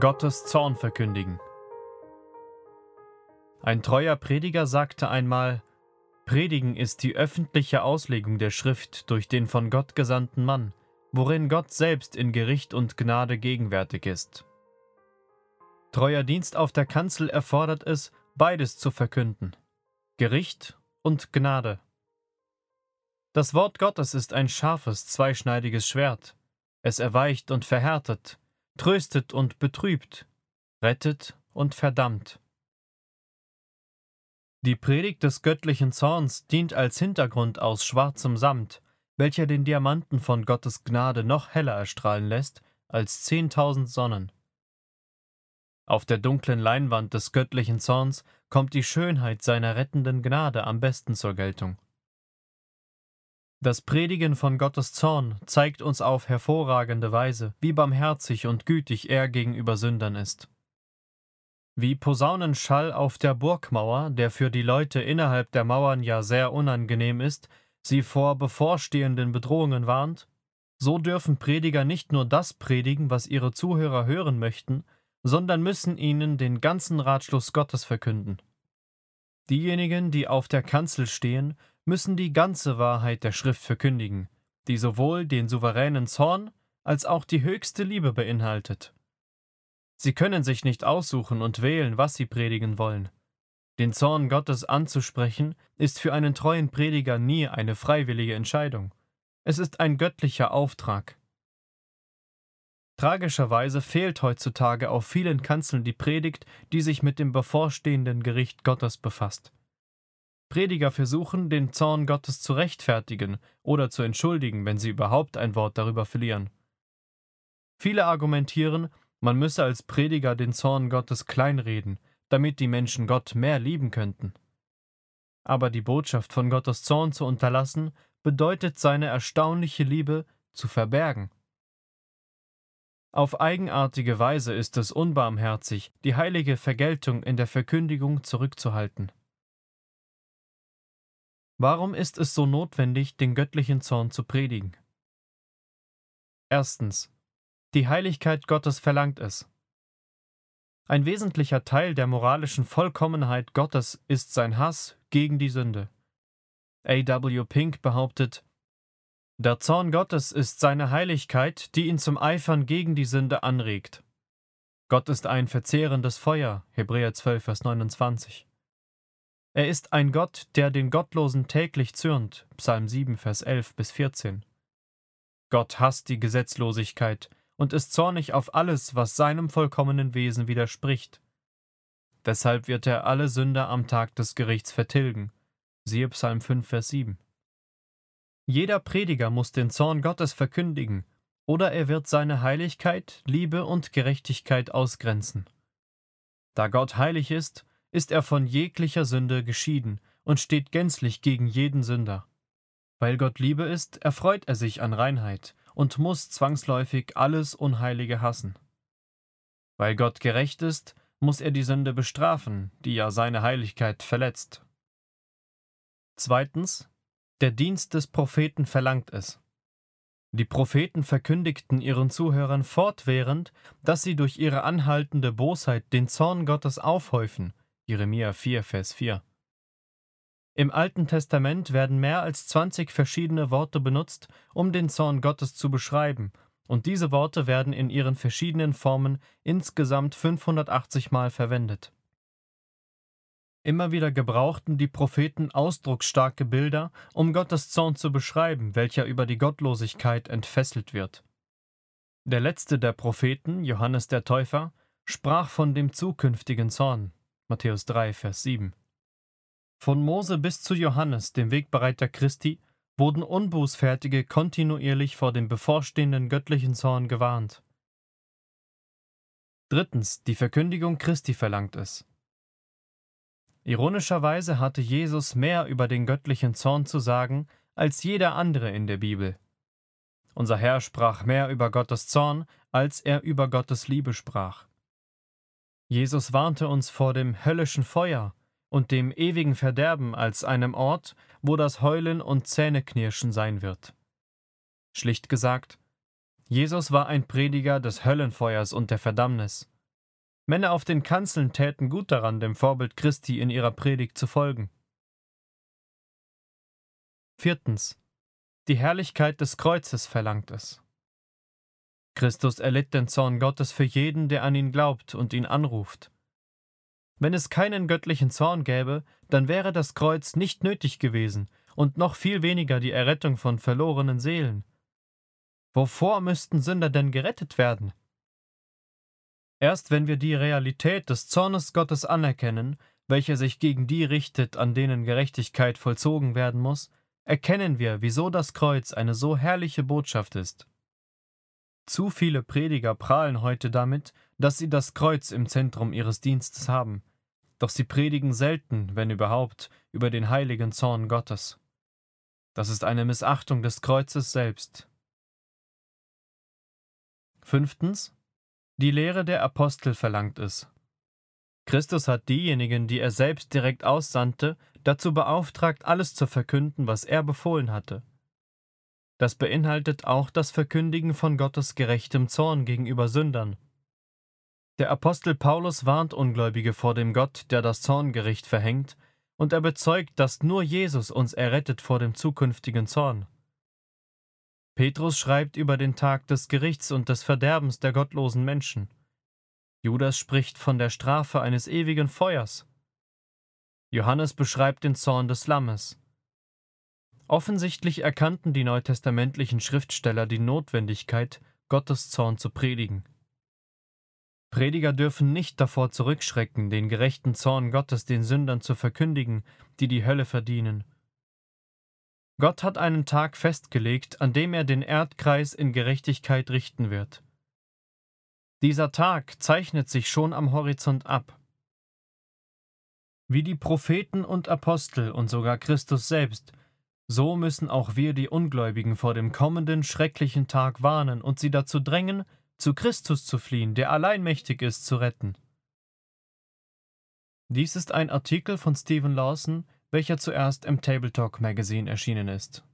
Gottes Zorn verkündigen. Ein treuer Prediger sagte einmal, Predigen ist die öffentliche Auslegung der Schrift durch den von Gott gesandten Mann, worin Gott selbst in Gericht und Gnade gegenwärtig ist. Treuer Dienst auf der Kanzel erfordert es, beides zu verkünden Gericht und Gnade. Das Wort Gottes ist ein scharfes, zweischneidiges Schwert. Es erweicht und verhärtet, tröstet und betrübt, rettet und verdammt. Die Predigt des göttlichen Zorns dient als Hintergrund aus schwarzem Samt, welcher den Diamanten von Gottes Gnade noch heller erstrahlen lässt als zehntausend Sonnen. Auf der dunklen Leinwand des göttlichen Zorns kommt die Schönheit seiner rettenden Gnade am besten zur Geltung. Das Predigen von Gottes Zorn zeigt uns auf hervorragende Weise, wie barmherzig und gütig er gegenüber Sündern ist. Wie Posaunenschall auf der Burgmauer, der für die Leute innerhalb der Mauern ja sehr unangenehm ist, sie vor bevorstehenden Bedrohungen warnt, so dürfen Prediger nicht nur das predigen, was ihre Zuhörer hören möchten, sondern müssen ihnen den ganzen Ratschluss Gottes verkünden. Diejenigen, die auf der Kanzel stehen, müssen die ganze Wahrheit der Schrift verkündigen, die sowohl den souveränen Zorn als auch die höchste Liebe beinhaltet. Sie können sich nicht aussuchen und wählen, was sie predigen wollen. Den Zorn Gottes anzusprechen, ist für einen treuen Prediger nie eine freiwillige Entscheidung. Es ist ein göttlicher Auftrag. Tragischerweise fehlt heutzutage auf vielen Kanzeln die Predigt, die sich mit dem bevorstehenden Gericht Gottes befasst. Prediger versuchen, den Zorn Gottes zu rechtfertigen oder zu entschuldigen, wenn sie überhaupt ein Wort darüber verlieren. Viele argumentieren, man müsse als Prediger den Zorn Gottes kleinreden, damit die Menschen Gott mehr lieben könnten. Aber die Botschaft von Gottes Zorn zu unterlassen, bedeutet seine erstaunliche Liebe zu verbergen. Auf eigenartige Weise ist es unbarmherzig, die heilige Vergeltung in der Verkündigung zurückzuhalten. Warum ist es so notwendig, den göttlichen Zorn zu predigen? Erstens. Die Heiligkeit Gottes verlangt es. Ein wesentlicher Teil der moralischen Vollkommenheit Gottes ist sein Hass gegen die Sünde. A. W. Pink behauptet, der Zorn Gottes ist seine Heiligkeit, die ihn zum Eifern gegen die Sünde anregt. Gott ist ein verzehrendes Feuer, Hebräer 12, Vers 29. Er ist ein Gott, der den Gottlosen täglich zürnt. Psalm 7, Vers 11 bis 14. Gott hasst die Gesetzlosigkeit und ist zornig auf alles, was seinem vollkommenen Wesen widerspricht. Deshalb wird er alle Sünder am Tag des Gerichts vertilgen. Siehe Psalm 5, Vers 7. Jeder Prediger muss den Zorn Gottes verkündigen, oder er wird seine Heiligkeit, Liebe und Gerechtigkeit ausgrenzen. Da Gott heilig ist, ist er von jeglicher Sünde geschieden und steht gänzlich gegen jeden Sünder. Weil Gott Liebe ist, erfreut er sich an Reinheit und muss zwangsläufig alles Unheilige hassen. Weil Gott gerecht ist, muss er die Sünde bestrafen, die ja seine Heiligkeit verletzt. Zweitens, der Dienst des Propheten verlangt es. Die Propheten verkündigten ihren Zuhörern fortwährend, dass sie durch ihre anhaltende Bosheit den Zorn Gottes aufhäufen Jeremia 4, Vers 4. Im Alten Testament werden mehr als 20 verschiedene Worte benutzt, um den Zorn Gottes zu beschreiben, und diese Worte werden in ihren verschiedenen Formen insgesamt 580 Mal verwendet. Immer wieder gebrauchten die Propheten ausdrucksstarke Bilder, um Gottes Zorn zu beschreiben, welcher über die Gottlosigkeit entfesselt wird. Der letzte der Propheten, Johannes der Täufer, sprach von dem zukünftigen Zorn, Matthäus 3, Vers 7. Von Mose bis zu Johannes, dem Wegbereiter Christi, wurden Unbußfertige kontinuierlich vor dem bevorstehenden göttlichen Zorn gewarnt. Drittens, die Verkündigung Christi verlangt es. Ironischerweise hatte Jesus mehr über den göttlichen Zorn zu sagen als jeder andere in der Bibel. Unser Herr sprach mehr über Gottes Zorn, als er über Gottes Liebe sprach. Jesus warnte uns vor dem höllischen Feuer und dem ewigen Verderben als einem Ort, wo das Heulen und Zähneknirschen sein wird. Schlicht gesagt, Jesus war ein Prediger des Höllenfeuers und der Verdammnis, Männer auf den Kanzeln täten gut daran, dem Vorbild Christi in ihrer Predigt zu folgen. Viertens. Die Herrlichkeit des Kreuzes verlangt es. Christus erlitt den Zorn Gottes für jeden, der an ihn glaubt und ihn anruft. Wenn es keinen göttlichen Zorn gäbe, dann wäre das Kreuz nicht nötig gewesen und noch viel weniger die Errettung von verlorenen Seelen. Wovor müssten Sünder denn gerettet werden? Erst wenn wir die Realität des Zornes Gottes anerkennen, welcher sich gegen die richtet, an denen Gerechtigkeit vollzogen werden muss, erkennen wir, wieso das Kreuz eine so herrliche Botschaft ist. Zu viele Prediger prahlen heute damit, dass sie das Kreuz im Zentrum ihres Dienstes haben, doch sie predigen selten, wenn überhaupt, über den heiligen Zorn Gottes. Das ist eine Missachtung des Kreuzes selbst. Fünftens. Die Lehre der Apostel verlangt es. Christus hat diejenigen, die er selbst direkt aussandte, dazu beauftragt, alles zu verkünden, was er befohlen hatte. Das beinhaltet auch das Verkündigen von Gottes gerechtem Zorn gegenüber Sündern. Der Apostel Paulus warnt Ungläubige vor dem Gott, der das Zorngericht verhängt, und er bezeugt, dass nur Jesus uns errettet vor dem zukünftigen Zorn. Petrus schreibt über den Tag des Gerichts und des Verderbens der gottlosen Menschen. Judas spricht von der Strafe eines ewigen Feuers. Johannes beschreibt den Zorn des Lammes. Offensichtlich erkannten die neutestamentlichen Schriftsteller die Notwendigkeit, Gottes Zorn zu predigen. Prediger dürfen nicht davor zurückschrecken, den gerechten Zorn Gottes den Sündern zu verkündigen, die die Hölle verdienen. Gott hat einen Tag festgelegt, an dem er den Erdkreis in Gerechtigkeit richten wird. Dieser Tag zeichnet sich schon am Horizont ab. Wie die Propheten und Apostel und sogar Christus selbst so müssen auch wir die Ungläubigen vor dem kommenden schrecklichen Tag warnen und sie dazu drängen, zu Christus zu fliehen, der allein mächtig ist, zu retten. Dies ist ein Artikel von Stephen Lawson, welcher zuerst im Table Talk Magazine erschienen ist.